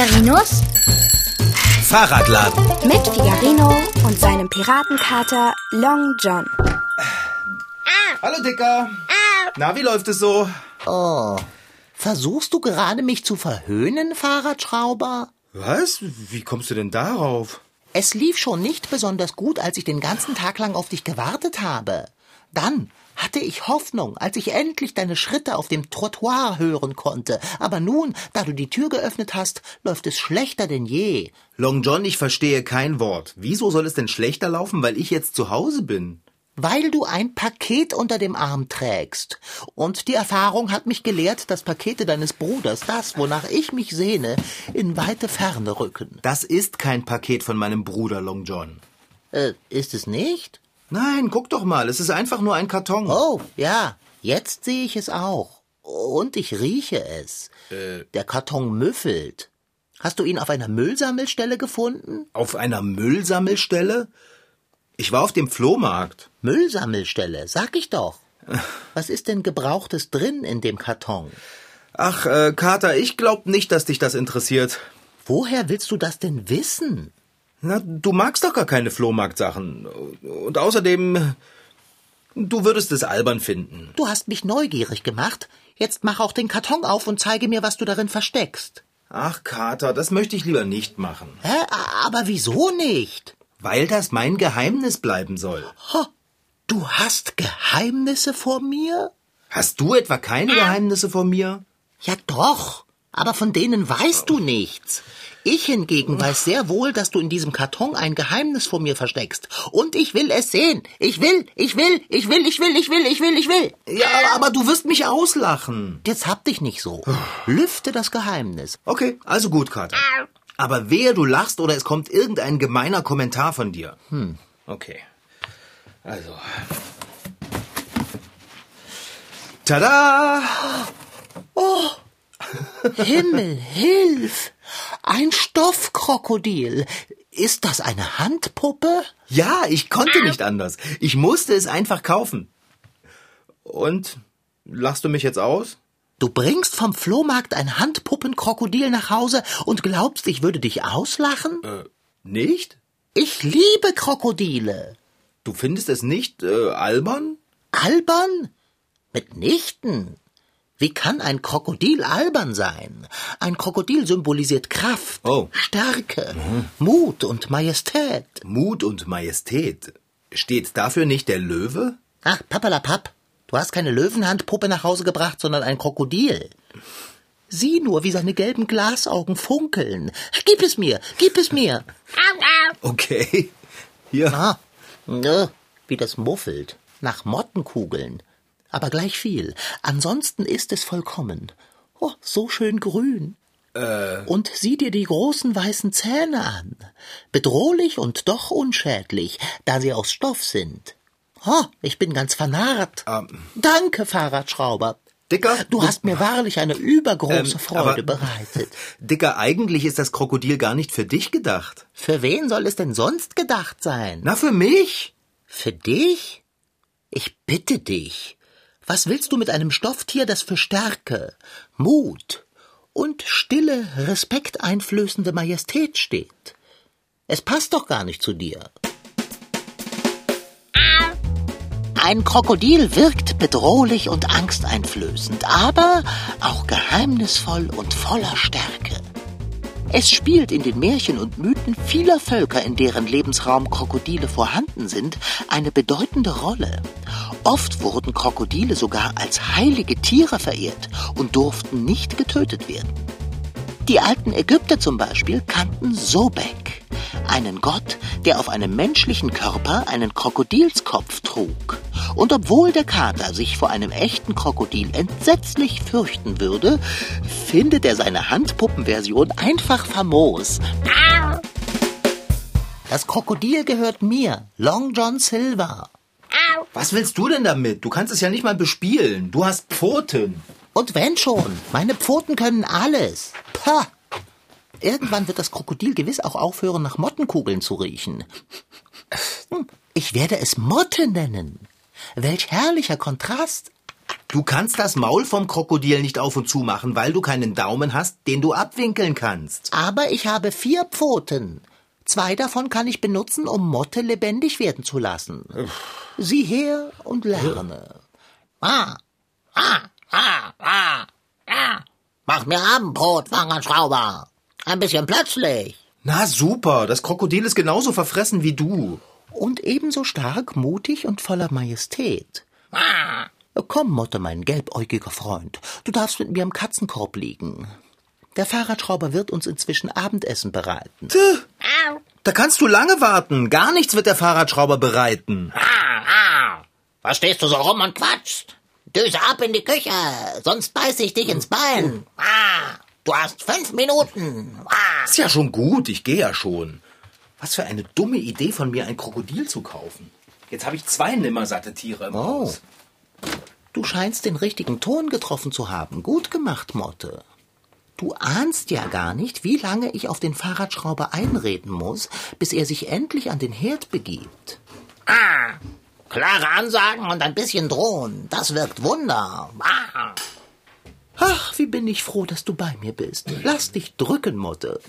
Figarinos Fahrradladen. mit Figarino und seinem Piratenkater Long John. Hallo Dicker. Na, wie läuft es so? Oh, versuchst du gerade mich zu verhöhnen, Fahrradschrauber? Was? Wie kommst du denn darauf? Es lief schon nicht besonders gut, als ich den ganzen Tag lang auf dich gewartet habe. Dann hatte ich Hoffnung, als ich endlich deine Schritte auf dem Trottoir hören konnte. Aber nun, da du die Tür geöffnet hast, läuft es schlechter denn je. Long John, ich verstehe kein Wort. Wieso soll es denn schlechter laufen, weil ich jetzt zu Hause bin? Weil du ein Paket unter dem Arm trägst. Und die Erfahrung hat mich gelehrt, dass Pakete deines Bruders, das, wonach ich mich sehne, in weite Ferne rücken. Das ist kein Paket von meinem Bruder Long John. Äh, ist es nicht? Nein, guck doch mal, es ist einfach nur ein Karton. Oh, ja, jetzt sehe ich es auch. Und ich rieche es. Der Karton müffelt. Hast du ihn auf einer Müllsammelstelle gefunden? Auf einer Müllsammelstelle? Ich war auf dem Flohmarkt. Müllsammelstelle, sag ich doch. Was ist denn Gebrauchtes drin in dem Karton? Ach, äh, Kater, ich glaub nicht, dass dich das interessiert. Woher willst du das denn wissen? Na, du magst doch gar keine Flohmarktsachen. Und außerdem, du würdest es albern finden. Du hast mich neugierig gemacht. Jetzt mach auch den Karton auf und zeige mir, was du darin versteckst. Ach, Kater, das möchte ich lieber nicht machen. Hä? Aber wieso nicht? Weil das mein Geheimnis bleiben soll. Ho, du hast Geheimnisse vor mir? Hast du etwa keine Geheimnisse vor mir? Ja doch, aber von denen weißt du nichts. Ich hingegen weiß sehr wohl, dass du in diesem Karton ein Geheimnis vor mir versteckst. Und ich will es sehen. Ich will, ich will, ich will, ich will, ich will, ich will, ich will. Ja, aber du wirst mich auslachen. Jetzt hab dich nicht so. Lüfte das Geheimnis. Okay, also gut, Kater. Aber wehe, du lachst oder es kommt irgendein gemeiner Kommentar von dir. Hm. Okay. Also. Tada! Himmel, hilf! Ein Stoffkrokodil. Ist das eine Handpuppe? Ja, ich konnte nicht anders. Ich musste es einfach kaufen. Und lachst du mich jetzt aus? Du bringst vom Flohmarkt ein Handpuppenkrokodil nach Hause und glaubst, ich würde dich auslachen? Äh, nicht? Ich liebe Krokodile. Du findest es nicht äh, albern? Albern? Mitnichten. Wie kann ein Krokodil albern sein? Ein Krokodil symbolisiert Kraft, Oh. Stärke, Mut und Majestät. Mut und Majestät. Steht dafür nicht der Löwe? Ach, Pappalapapp, du hast keine Löwenhandpuppe nach Hause gebracht, sondern ein Krokodil. Sieh nur, wie seine gelben Glasaugen funkeln. Gib es mir, gib es mir. Okay. Hier. Ah, wie das muffelt. Nach Mottenkugeln. Aber gleich viel. Ansonsten ist es vollkommen. Oh, so schön grün. Und sieh dir die großen weißen Zähne an. Bedrohlich und doch unschädlich, da sie aus Stoff sind. Oh, ich bin ganz vernarrt. Ähm. Danke, Fahrradschrauber. Dicker, Du hast mir wahrlich eine übergroße Ähm, Freude aber- bereitet. Dicker, eigentlich ist das Krokodil gar nicht für dich gedacht. Für wen soll es denn sonst gedacht sein? Na, für mich? Für dich? Ich bitte dich. Was willst du mit einem Stofftier, das für Stärke, Mut und stille, respekteinflößende Majestät steht? Es passt doch gar nicht zu dir. Ein Krokodil wirkt bedrohlich und angsteinflößend, aber auch geheimnisvoll und voller Stärke. Es spielt in den Märchen und Mythen vieler Völker, in deren Lebensraum Krokodile vorhanden sind, eine bedeutende Rolle. Oft wurden Krokodile sogar als heilige Tiere verehrt und durften nicht getötet werden. Die alten Ägypter zum Beispiel kannten Sobek, einen Gott, der auf einem menschlichen Körper einen Krokodilskopf trug. Und obwohl der Kater sich vor einem echten Krokodil entsetzlich fürchten würde, findet er seine Handpuppenversion einfach famos. Das Krokodil gehört mir, Long John Silver. Was willst du denn damit? Du kannst es ja nicht mal bespielen. Du hast Pfoten. Und wenn schon, meine Pfoten können alles. Pah! Irgendwann wird das Krokodil gewiss auch aufhören, nach Mottenkugeln zu riechen. Hm, Ich werde es Motte nennen. Welch herrlicher Kontrast. Du kannst das Maul vom Krokodil nicht auf und zu machen, weil du keinen Daumen hast, den du abwinkeln kannst. Aber ich habe vier Pfoten. Zwei davon kann ich benutzen, um Motte lebendig werden zu lassen. Sieh her und lerne. Ah, ah, ah, ah, ah. Mach mir Abendbrot, Wangenschrauber. Ein bisschen plötzlich. Na super, das Krokodil ist genauso verfressen wie du. Und ebenso stark, mutig und voller Majestät. Komm, Motte, mein gelbäugiger Freund. Du darfst mit mir im Katzenkorb liegen. Der Fahrradschrauber wird uns inzwischen Abendessen bereiten. Da kannst du lange warten. Gar nichts wird der Fahrradschrauber bereiten. Was stehst du so rum und quatschst? Düse ab in die Küche, sonst beiß ich dich ins Bein. Ah, du hast fünf Minuten. Ah. Ist ja schon gut, ich gehe ja schon. Was für eine dumme Idee von mir, ein Krokodil zu kaufen. Jetzt habe ich zwei nimmersatte Tiere im Oh. Haus. Du scheinst den richtigen Ton getroffen zu haben. Gut gemacht, Motte. Du ahnst ja gar nicht, wie lange ich auf den Fahrradschrauber einreden muss, bis er sich endlich an den Herd begibt. Ah, klare Ansagen und ein bisschen drohen. Das wirkt Wunder. Ah. Ach, wie bin ich froh, dass du bei mir bist. Lass dich drücken, Motte.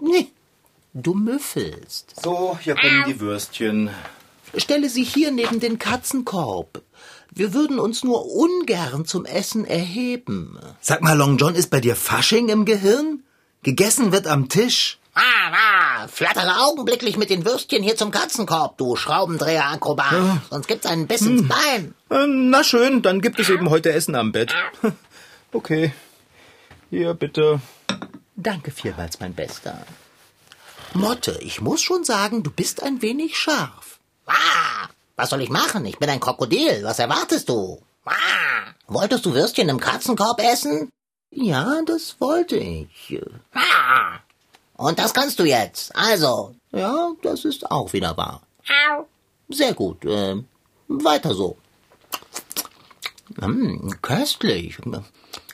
Nee. Du müffelst. So, hier kommen die Würstchen. Stelle sie hier neben den Katzenkorb. Wir würden uns nur ungern zum Essen erheben. Sag mal, Long John, ist bei dir Fasching im Gehirn? Gegessen wird am Tisch. Ah, ah, flattere augenblicklich mit den Würstchen hier zum Katzenkorb, du Schraubendreher-Akrobat. Sonst gibt's einen Biss ins Bein. Äh, Na schön, dann gibt es eben heute Essen am Bett. Okay. Hier, bitte. Danke vielmals, mein Bester. Motte, ich muss schon sagen, du bist ein wenig scharf. Ah, was soll ich machen? Ich bin ein Krokodil. Was erwartest du? Ah, wolltest du Würstchen im Katzenkorb essen? Ja, das wollte ich. Ah, und das kannst du jetzt. Also. Ja, das ist auch wieder wahr. Sehr gut. Äh, weiter so. Mm, köstlich.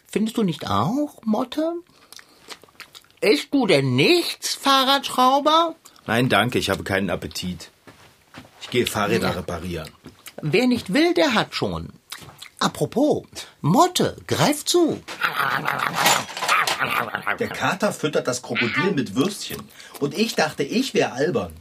Findest du nicht auch, Motte? Isst du denn nichts, Fahrradschrauber? Nein, danke, ich habe keinen Appetit. Ich gehe Fahrräder reparieren. Wer nicht will, der hat schon. Apropos, Motte, greif zu. Der Kater füttert das Krokodil mit Würstchen. Und ich dachte, ich wäre albern.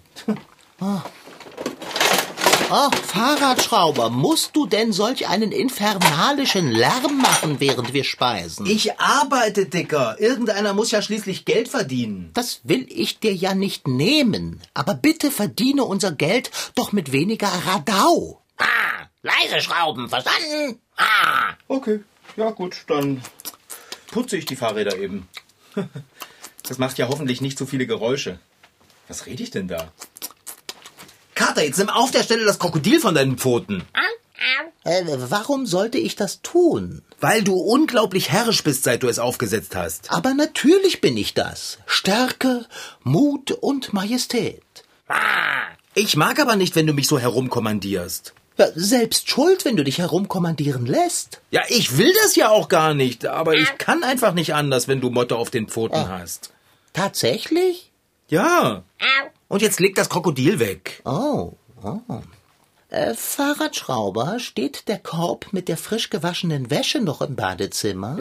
Oh, Fahrradschrauber, musst du denn solch einen infernalischen Lärm machen, während wir speisen? Ich arbeite, Dicker. Irgendeiner muss ja schließlich Geld verdienen. Das will ich dir ja nicht nehmen. Aber bitte verdiene unser Geld doch mit weniger Radau. Ah, leise Schrauben, verstanden? Ah. Okay, ja gut, dann putze ich die Fahrräder eben. Das macht ja hoffentlich nicht so viele Geräusche. Was rede ich denn da? Kater, jetzt nimm auf der Stelle das Krokodil von deinen Pfoten. Äh, warum sollte ich das tun? Weil du unglaublich herrisch bist, seit du es aufgesetzt hast. Aber natürlich bin ich das. Stärke, Mut und Majestät. Ich mag aber nicht, wenn du mich so herumkommandierst. Ja, selbst schuld, wenn du dich herumkommandieren lässt. Ja, ich will das ja auch gar nicht, aber ich kann einfach nicht anders, wenn du Motte auf den Pfoten hast. Tatsächlich? Ja. Und jetzt leg das Krokodil weg. Oh, oh. Äh, Fahrradschrauber, steht der Korb mit der frisch gewaschenen Wäsche noch im Badezimmer?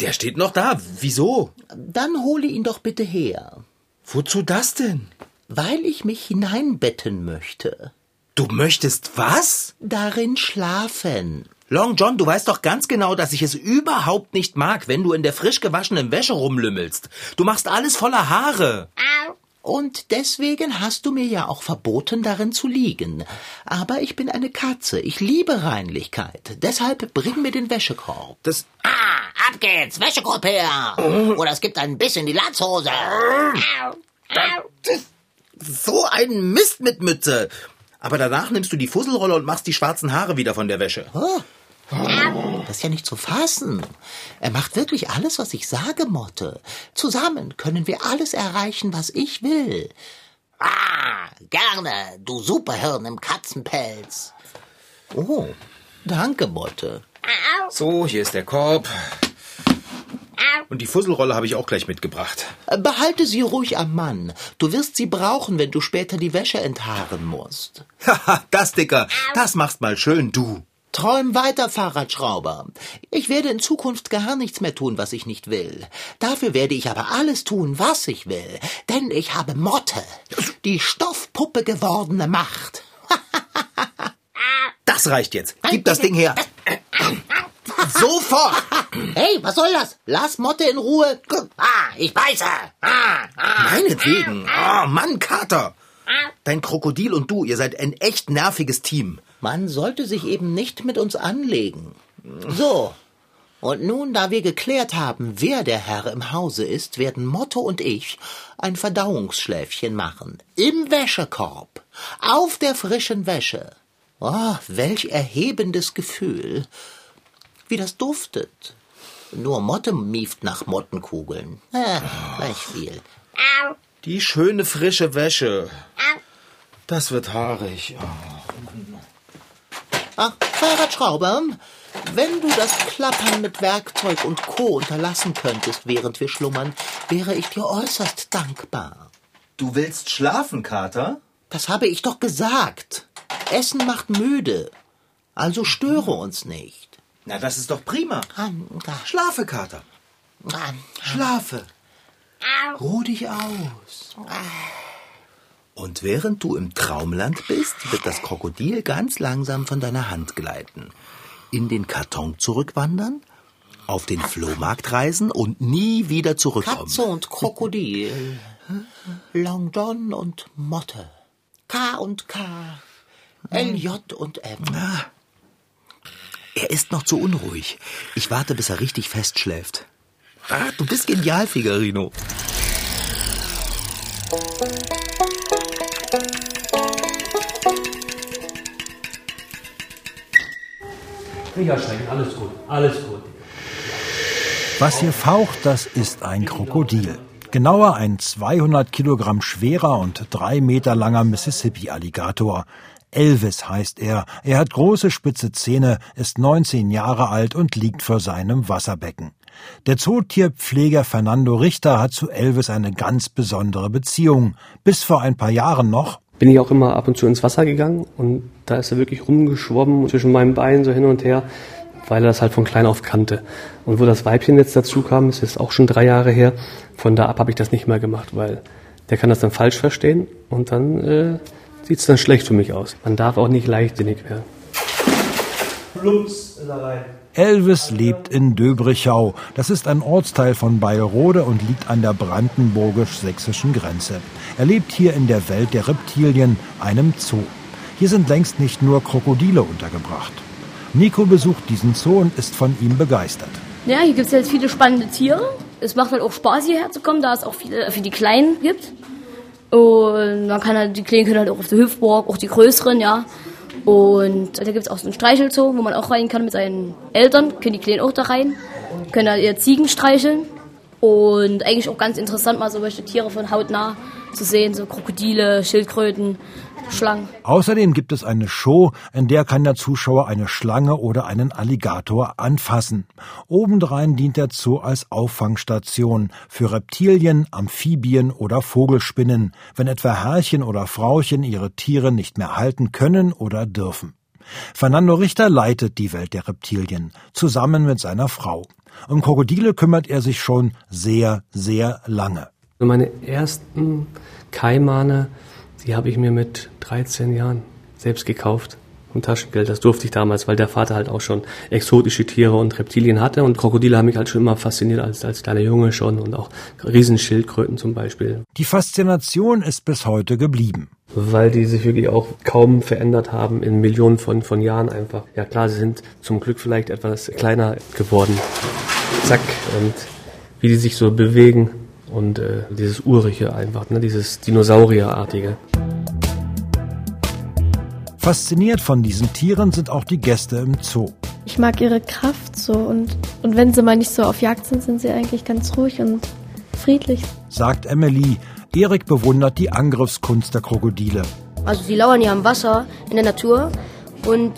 Der steht noch da. Wieso? Dann hole ihn doch bitte her. Wozu das denn? Weil ich mich hineinbetten möchte. Du möchtest was? Darin schlafen. Long John, du weißt doch ganz genau, dass ich es überhaupt nicht mag, wenn du in der frisch gewaschenen Wäsche rumlümmelst. Du machst alles voller Haare. Und deswegen hast du mir ja auch verboten, darin zu liegen. Aber ich bin eine Katze. Ich liebe Reinlichkeit. Deshalb bring mir den Wäschekorb. Das. Ah, ab geht's, Wäschekorb her. Oder es gibt einen Biss in die Latzhose. So ein Mist mit Mütze. Aber danach nimmst du die Fusselrolle und machst die schwarzen Haare wieder von der Wäsche. Das ist ja nicht zu fassen. Er macht wirklich alles, was ich sage, Motte. Zusammen können wir alles erreichen, was ich will. Ah, gerne, du Superhirn im Katzenpelz. Oh, danke, Motte. So, hier ist der Korb. Und die Fusselrolle habe ich auch gleich mitgebracht. Behalte sie ruhig am Mann. Du wirst sie brauchen, wenn du später die Wäsche enthaaren musst. Haha, das, Dicker, das machst mal schön du. Träum weiter, Fahrradschrauber. Ich werde in Zukunft gar nichts mehr tun, was ich nicht will. Dafür werde ich aber alles tun, was ich will. Denn ich habe Motte, die Stoffpuppe gewordene Macht. Das reicht jetzt. Gib das Ding her. Sofort! Hey, was soll das? Lass Motte in Ruhe. Ah, ich beiße. Ah, ah. Meinetwegen. Oh, Mann, Kater. Dein Krokodil und du, ihr seid ein echt nerviges Team. Man sollte sich eben nicht mit uns anlegen. So. Und nun, da wir geklärt haben, wer der Herr im Hause ist, werden Motto und ich ein Verdauungsschläfchen machen. Im Wäschekorb. Auf der frischen Wäsche. Oh, welch erhebendes Gefühl. Wie das duftet. Nur Motte mieft nach Mottenkugeln. Äh, gleich viel. Die schöne frische Wäsche. Das wird haarig. Ach, Fahrradschrauber, wenn du das Klappern mit Werkzeug und Co. unterlassen könntest, während wir schlummern, wäre ich dir äußerst dankbar. Du willst schlafen, Kater? Das habe ich doch gesagt. Essen macht müde. Also störe uns nicht. Na, das ist doch prima. Ah. Schlafe, Kater. Ah, Schlafe. Ruh dich aus. Und während du im Traumland bist, wird das Krokodil ganz langsam von deiner Hand gleiten. In den Karton zurückwandern, auf den Flohmarkt reisen und nie wieder zurückkommen. Katze und Krokodil. Long John und Motte. K und K. LJ und M. Er ist noch zu unruhig. Ich warte, bis er richtig festschläft. Ah, du bist genial, Figarino. Nicht erschrecken, alles gut, alles gut. Was hier faucht, das ist ein Krokodil. Genauer ein 200 Kilogramm schwerer und drei Meter langer Mississippi-Alligator. Elvis heißt er. Er hat große spitze Zähne, ist 19 Jahre alt und liegt vor seinem Wasserbecken. Der Zootierpfleger Fernando Richter hat zu Elvis eine ganz besondere Beziehung. Bis vor ein paar Jahren noch. Bin ich auch immer ab und zu ins Wasser gegangen und da ist er wirklich rumgeschwommen zwischen meinen Beinen so hin und her, weil er das halt von klein auf kannte. Und wo das Weibchen jetzt dazu kam, ist jetzt auch schon drei Jahre her, von da ab habe ich das nicht mehr gemacht, weil der kann das dann falsch verstehen und dann äh, sieht es dann schlecht für mich aus. Man darf auch nicht leichtsinnig werden. Plumps. Elvis lebt in Döbrichau. Das ist ein Ortsteil von Bayerode und liegt an der brandenburgisch-sächsischen Grenze. Er lebt hier in der Welt der Reptilien, einem Zoo. Hier sind längst nicht nur Krokodile untergebracht. Nico besucht diesen Zoo und ist von ihm begeistert. Ja, hier gibt es jetzt viele spannende Tiere. Es macht halt auch Spaß, hierher zu kommen, da es auch viele für die Kleinen gibt. Und man kann halt, die Kleinen können halt auch auf der Hüpfburg, auch die größeren, ja. Und da gibt es auch so einen Streichelzoo, wo man auch rein kann mit seinen Eltern. Können die Kleinen auch da rein. Können da ihre Ziegen streicheln. Und eigentlich auch ganz interessant, mal solche Tiere von hautnah zu sehen. So Krokodile, Schildkröten, Schlangen. Außerdem gibt es eine Show, in der kann der Zuschauer eine Schlange oder einen Alligator anfassen. Obendrein dient der Zoo als Auffangstation für Reptilien, Amphibien oder Vogelspinnen, wenn etwa Herrchen oder Frauchen ihre Tiere nicht mehr halten können oder dürfen. Fernando Richter leitet die Welt der Reptilien, zusammen mit seiner Frau. Um Krokodile kümmert er sich schon sehr, sehr lange. Meine ersten Kaimane die habe ich mir mit 13 Jahren selbst gekauft. Und Taschengeld, das durfte ich damals, weil der Vater halt auch schon exotische Tiere und Reptilien hatte. Und Krokodile haben mich halt schon immer fasziniert als, als kleiner Junge schon und auch Riesenschildkröten zum Beispiel. Die Faszination ist bis heute geblieben. Weil die sich wirklich auch kaum verändert haben in Millionen von, von Jahren einfach. Ja klar, sie sind zum Glück vielleicht etwas kleiner geworden. Zack. Und wie die sich so bewegen, und äh, dieses Urige einfach, ne, dieses Dinosaurierartige. Fasziniert von diesen Tieren sind auch die Gäste im Zoo. Ich mag ihre Kraft so und, und wenn sie mal nicht so auf Jagd sind, sind sie eigentlich ganz ruhig und friedlich. Sagt Emily. Erik bewundert die Angriffskunst der Krokodile. Also sie lauern ja am Wasser in der Natur und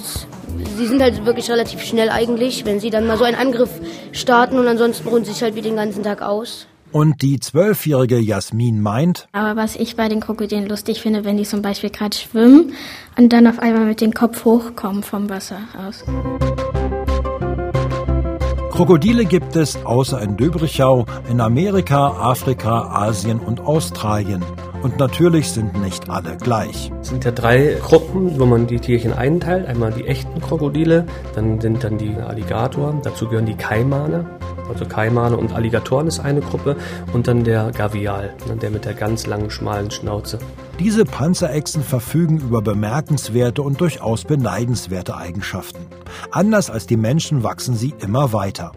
sie sind halt wirklich relativ schnell eigentlich, wenn sie dann mal so einen Angriff starten und ansonsten ruhen sie sich halt wie den ganzen Tag aus. Und die zwölfjährige Jasmin meint, Aber was ich bei den Krokodilen lustig finde, wenn die zum Beispiel gerade schwimmen und dann auf einmal mit dem Kopf hochkommen vom Wasser aus. Krokodile gibt es außer in Döbrichau in Amerika, Afrika, Asien und Australien. Und natürlich sind nicht alle gleich. Es sind ja drei Gruppen, wo man die Tierchen einteilt. Einmal die echten Krokodile, dann sind dann die Alligatoren, dazu gehören die Kaimane. Also Kaimane und Alligatoren ist eine Gruppe und dann der Gavial, ne, der mit der ganz langen, schmalen Schnauze. Diese Panzerechsen verfügen über bemerkenswerte und durchaus beneidenswerte Eigenschaften. Anders als die Menschen wachsen sie immer weiter.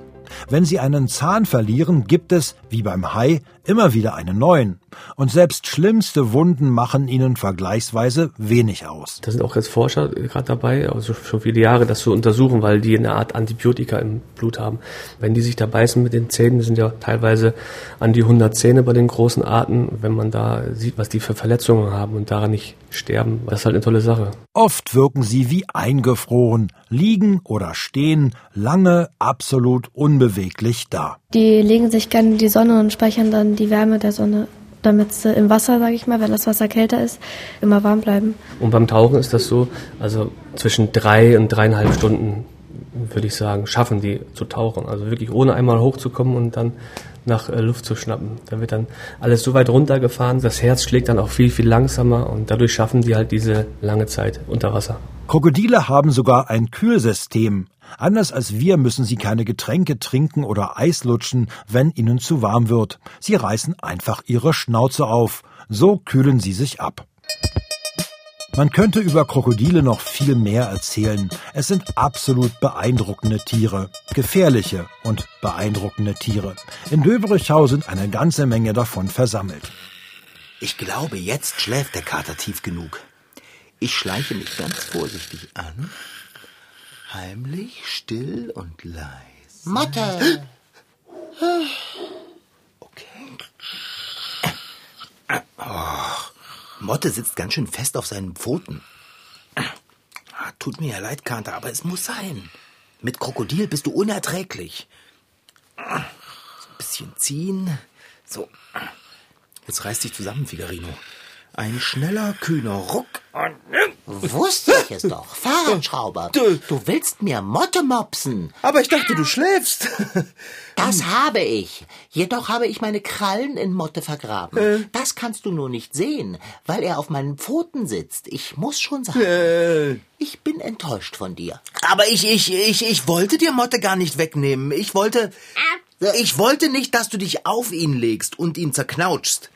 Wenn sie einen Zahn verlieren, gibt es, wie beim Hai, immer wieder einen neuen. Und selbst schlimmste Wunden machen ihnen vergleichsweise wenig aus. Da sind auch jetzt Forscher gerade dabei, also schon viele Jahre, das zu untersuchen, weil die eine Art Antibiotika im Blut haben. Wenn die sich da beißen mit den Zähnen, das sind ja teilweise an die 100 Zähne bei den großen Arten, wenn man da sieht, was die für Verletzungen haben und daran nicht sterben, das ist halt eine tolle Sache. Oft wirken sie wie eingefroren, liegen oder stehen lange absolut unbeweglich da. Die legen sich gerne in die Sonne und speichern dann die Wärme der Sonne, damit sie im Wasser, sage ich mal, wenn das Wasser kälter ist, immer warm bleiben. Und beim Tauchen ist das so, also zwischen drei und dreieinhalb Stunden, würde ich sagen, schaffen die zu tauchen. Also wirklich ohne einmal hochzukommen und dann nach äh, Luft zu schnappen. Da wird dann alles so weit runtergefahren, das Herz schlägt dann auch viel, viel langsamer und dadurch schaffen die halt diese lange Zeit unter Wasser. Krokodile haben sogar ein Kühlsystem. Anders als wir müssen sie keine Getränke trinken oder Eis lutschen, wenn ihnen zu warm wird. Sie reißen einfach ihre Schnauze auf. So kühlen sie sich ab. Man könnte über Krokodile noch viel mehr erzählen. Es sind absolut beeindruckende Tiere. Gefährliche und beeindruckende Tiere. In Döberichau sind eine ganze Menge davon versammelt. Ich glaube, jetzt schläft der Kater tief genug. Ich schleiche mich ganz vorsichtig an. Heimlich, still und leise. Motte! Okay. Oh, Motte sitzt ganz schön fest auf seinen Pfoten. Ah, Tut mir ja leid, Kater, aber es muss sein. Mit Krokodil bist du unerträglich. So ein bisschen ziehen. So. Jetzt reiß dich zusammen, Figarino. Ein schneller, kühner Ruck und... Wusste ich es doch. Fahrradschrauber. Du, du willst mir Motte mopsen. Aber ich dachte, du schläfst. Das habe ich. Jedoch habe ich meine Krallen in Motte vergraben. Das kannst du nur nicht sehen, weil er auf meinen Pfoten sitzt. Ich muss schon sagen, Äh, ich bin enttäuscht von dir. aber ich, ich, ich, ich wollte dir Motte gar nicht wegnehmen. Ich wollte, ich wollte nicht, dass du dich auf ihn legst und ihn zerknautschst.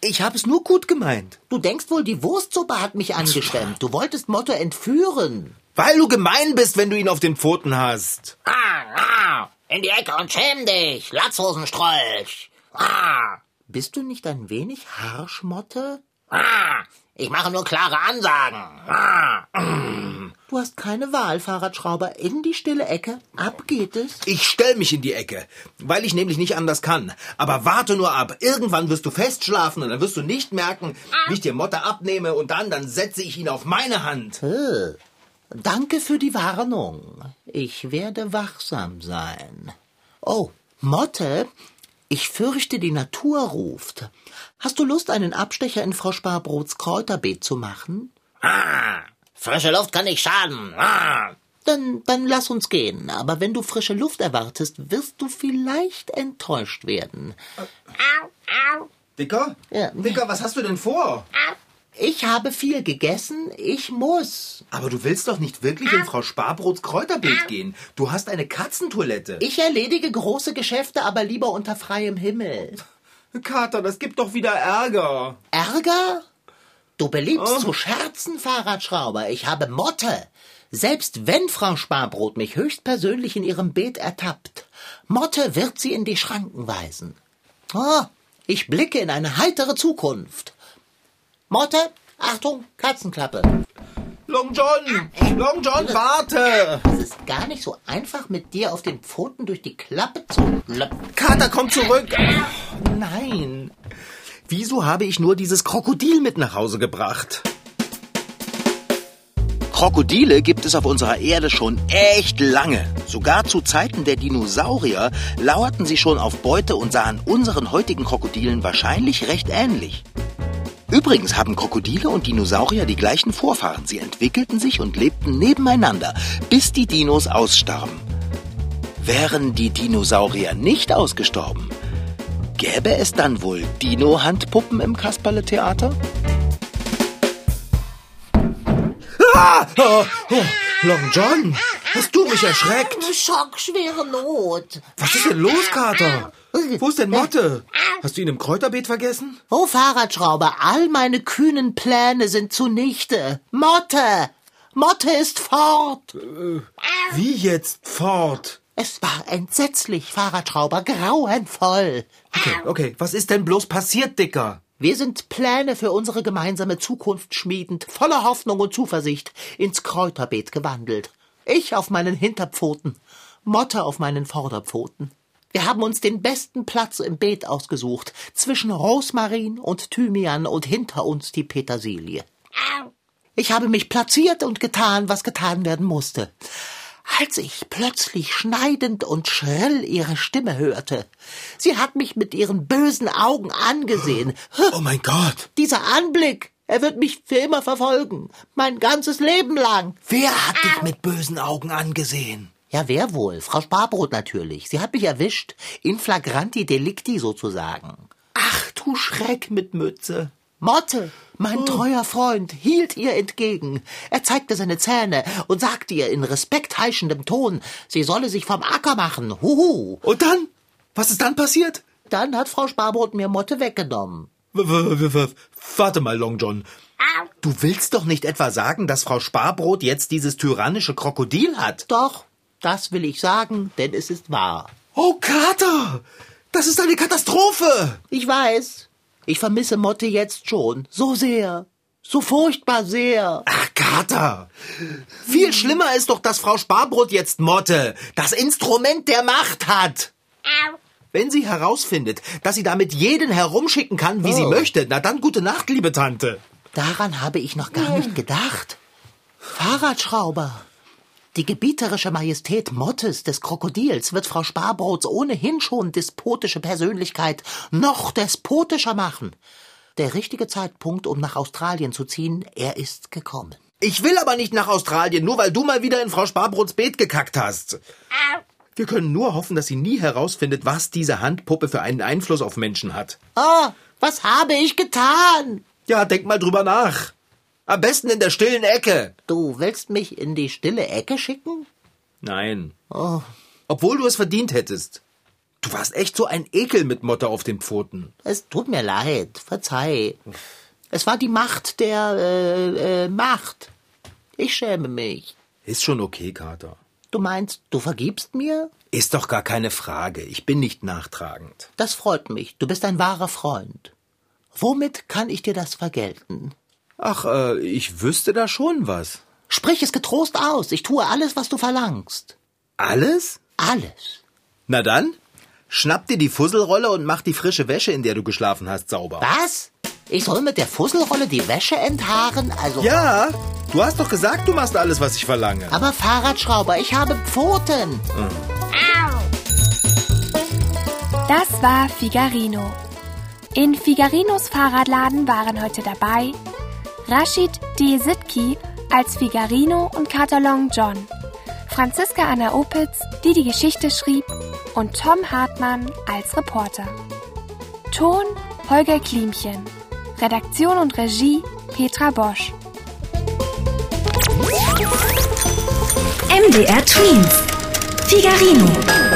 Ich habe es nur gut gemeint. Du denkst wohl, die Wurstsuppe hat mich angeschwemmt. Du wolltest Motte entführen. Weil du gemein bist, wenn du ihn auf den Pfoten hast. Ah, ah, in die Ecke und schäm dich, Latzhosenstrolch. Ah, bist du nicht ein wenig harsch, Motte? Ah, ich mache nur klare Ansagen. Du hast keine Wahl, Fahrradschrauber. In die stille Ecke. Ab geht es. Ich stell mich in die Ecke, weil ich nämlich nicht anders kann. Aber warte nur ab. Irgendwann wirst du festschlafen und dann wirst du nicht merken, wie ich dir Motte abnehme und dann, dann setze ich ihn auf meine Hand. Danke für die Warnung. Ich werde wachsam sein. Oh, Motte, ich fürchte, die Natur ruft. Hast du Lust, einen Abstecher in Frau Sparbrots Kräuterbeet zu machen? Ah, frische Luft kann nicht schaden. Ah. Dann, dann lass uns gehen. Aber wenn du frische Luft erwartest, wirst du vielleicht enttäuscht werden. Dicker? Ja. Dicker, was hast du denn vor? Ich habe viel gegessen, ich muss. Aber du willst doch nicht wirklich in Frau Sparbrots Kräuterbeet gehen. Du hast eine Katzentoilette. Ich erledige große Geschäfte, aber lieber unter freiem Himmel. Kater, das gibt doch wieder Ärger. Ärger? Du beliebst zu scherzen, Fahrradschrauber. Ich habe Motte. Selbst wenn Frau Sparbrot mich höchstpersönlich in ihrem Beet ertappt, Motte wird sie in die Schranken weisen. Oh, ich blicke in eine heitere Zukunft. Motte, Achtung, Katzenklappe. Long John! Long John, warte! Es ist gar nicht so einfach, mit dir auf den Pfoten durch die Klappe zu. Kater, komm zurück! Nein. Wieso habe ich nur dieses Krokodil mit nach Hause gebracht? Krokodile gibt es auf unserer Erde schon echt lange. Sogar zu Zeiten der Dinosaurier lauerten sie schon auf Beute und sahen unseren heutigen Krokodilen wahrscheinlich recht ähnlich. Übrigens haben Krokodile und Dinosaurier die gleichen Vorfahren. Sie entwickelten sich und lebten nebeneinander, bis die Dinos ausstarben. Wären die Dinosaurier nicht ausgestorben, gäbe es dann wohl Dino-Handpuppen im Kasperle-Theater? Ah! Oh, oh, Long John, hast du mich erschreckt? Schock, schwere Not. Was ist denn los, Kater? Wo ist denn Motte? Hast du ihn im Kräuterbeet vergessen? Oh, Fahrradschrauber, all meine kühnen Pläne sind zunichte. Motte! Motte ist fort! Wie jetzt fort? Es war entsetzlich, Fahrradschrauber, grauenvoll. Okay, okay, was ist denn bloß passiert, Dicker? Wir sind Pläne für unsere gemeinsame Zukunft schmiedend, voller Hoffnung und Zuversicht, ins Kräuterbeet gewandelt. Ich auf meinen Hinterpfoten, Motte auf meinen Vorderpfoten. Wir haben uns den besten Platz im Beet ausgesucht, zwischen Rosmarin und Thymian und hinter uns die Petersilie. Ich habe mich platziert und getan, was getan werden musste. Als ich plötzlich schneidend und schrill ihre Stimme hörte. Sie hat mich mit ihren bösen Augen angesehen. Oh mein Gott! Dieser Anblick, er wird mich für immer verfolgen. Mein ganzes Leben lang. Wer hat dich mit bösen Augen angesehen? Ja, wer wohl? Frau Sparbrot natürlich. Sie hat mich erwischt. In flagranti delicti sozusagen. Ach, du Schreck mit Mütze. Motte, mein treuer Freund, hielt ihr entgegen. Er zeigte seine Zähne und sagte ihr in respektheischendem Ton, sie solle sich vom Acker machen. Huhu. Und dann? Was ist dann passiert? Dann hat Frau Sparbrot mir Motte weggenommen. W warte mal, Long John. Du willst doch nicht etwa sagen, dass Frau Sparbrot jetzt dieses tyrannische Krokodil hat? Doch, das will ich sagen, denn es ist wahr. Oh, Kater! Das ist eine Katastrophe! Ich weiß. Ich vermisse Motte jetzt schon. So sehr. So furchtbar sehr. Ach, Kater! Viel schlimmer ist doch, dass Frau Sparbrot jetzt Motte, das Instrument der Macht hat. Wenn sie herausfindet, dass sie damit jeden herumschicken kann, wie sie Oh. möchte, na dann gute Nacht, liebe Tante. Daran habe ich noch gar nicht gedacht. Fahrradschrauber. Die gebieterische Majestät Mottes des Krokodils wird Frau Sparbrots ohnehin schon despotische Persönlichkeit noch despotischer machen. Der richtige Zeitpunkt, um nach Australien zu ziehen, er ist gekommen. Ich will aber nicht nach Australien, nur weil du mal wieder in Frau Sparbrots Beet gekackt hast. Wir können nur hoffen, dass sie nie herausfindet, was diese Handpuppe für einen Einfluss auf Menschen hat. Oh, was habe ich getan? Ja, denk mal drüber nach. Am besten in der stillen Ecke. Du willst mich in die stille Ecke schicken? Nein. Oh, Obwohl du es verdient hättest. Du warst echt so ein Ekel mit Motte auf den Pfoten. es tut mir leid, verzeih. Es war die Macht der äh, äh, Macht. Ich schäme mich. Ist schon okay, Kater. Du meinst, du vergibst mir? Ist doch gar keine Frage. Ich bin nicht nachtragend. Das freut mich. Du bist ein wahrer Freund. Womit kann ich dir das vergelten? Ach, äh, ich wüsste da schon was. Sprich es getrost aus. Ich tue alles, was du verlangst. Alles? Alles. Na dann, schnapp dir die Fusselrolle und mach die frische Wäsche, in der du geschlafen hast, sauber. Was? Ich soll mit der Fusselrolle die Wäsche enthaaren? Also. Ja, du hast doch gesagt, du machst alles, was ich verlange. Aber Fahrradschrauber, ich habe Pfoten. Das war Figarino. In Figarinos Fahrradladen waren heute dabei Rashid D. Sitki als Figarino und Katalon John, Franziska Anna Opitz, die die Geschichte schrieb, und Tom Hartmann als Reporter. Ton Holger Klimchen. Redaktion und Regie Petra Bosch. MDR Twins. Figarino.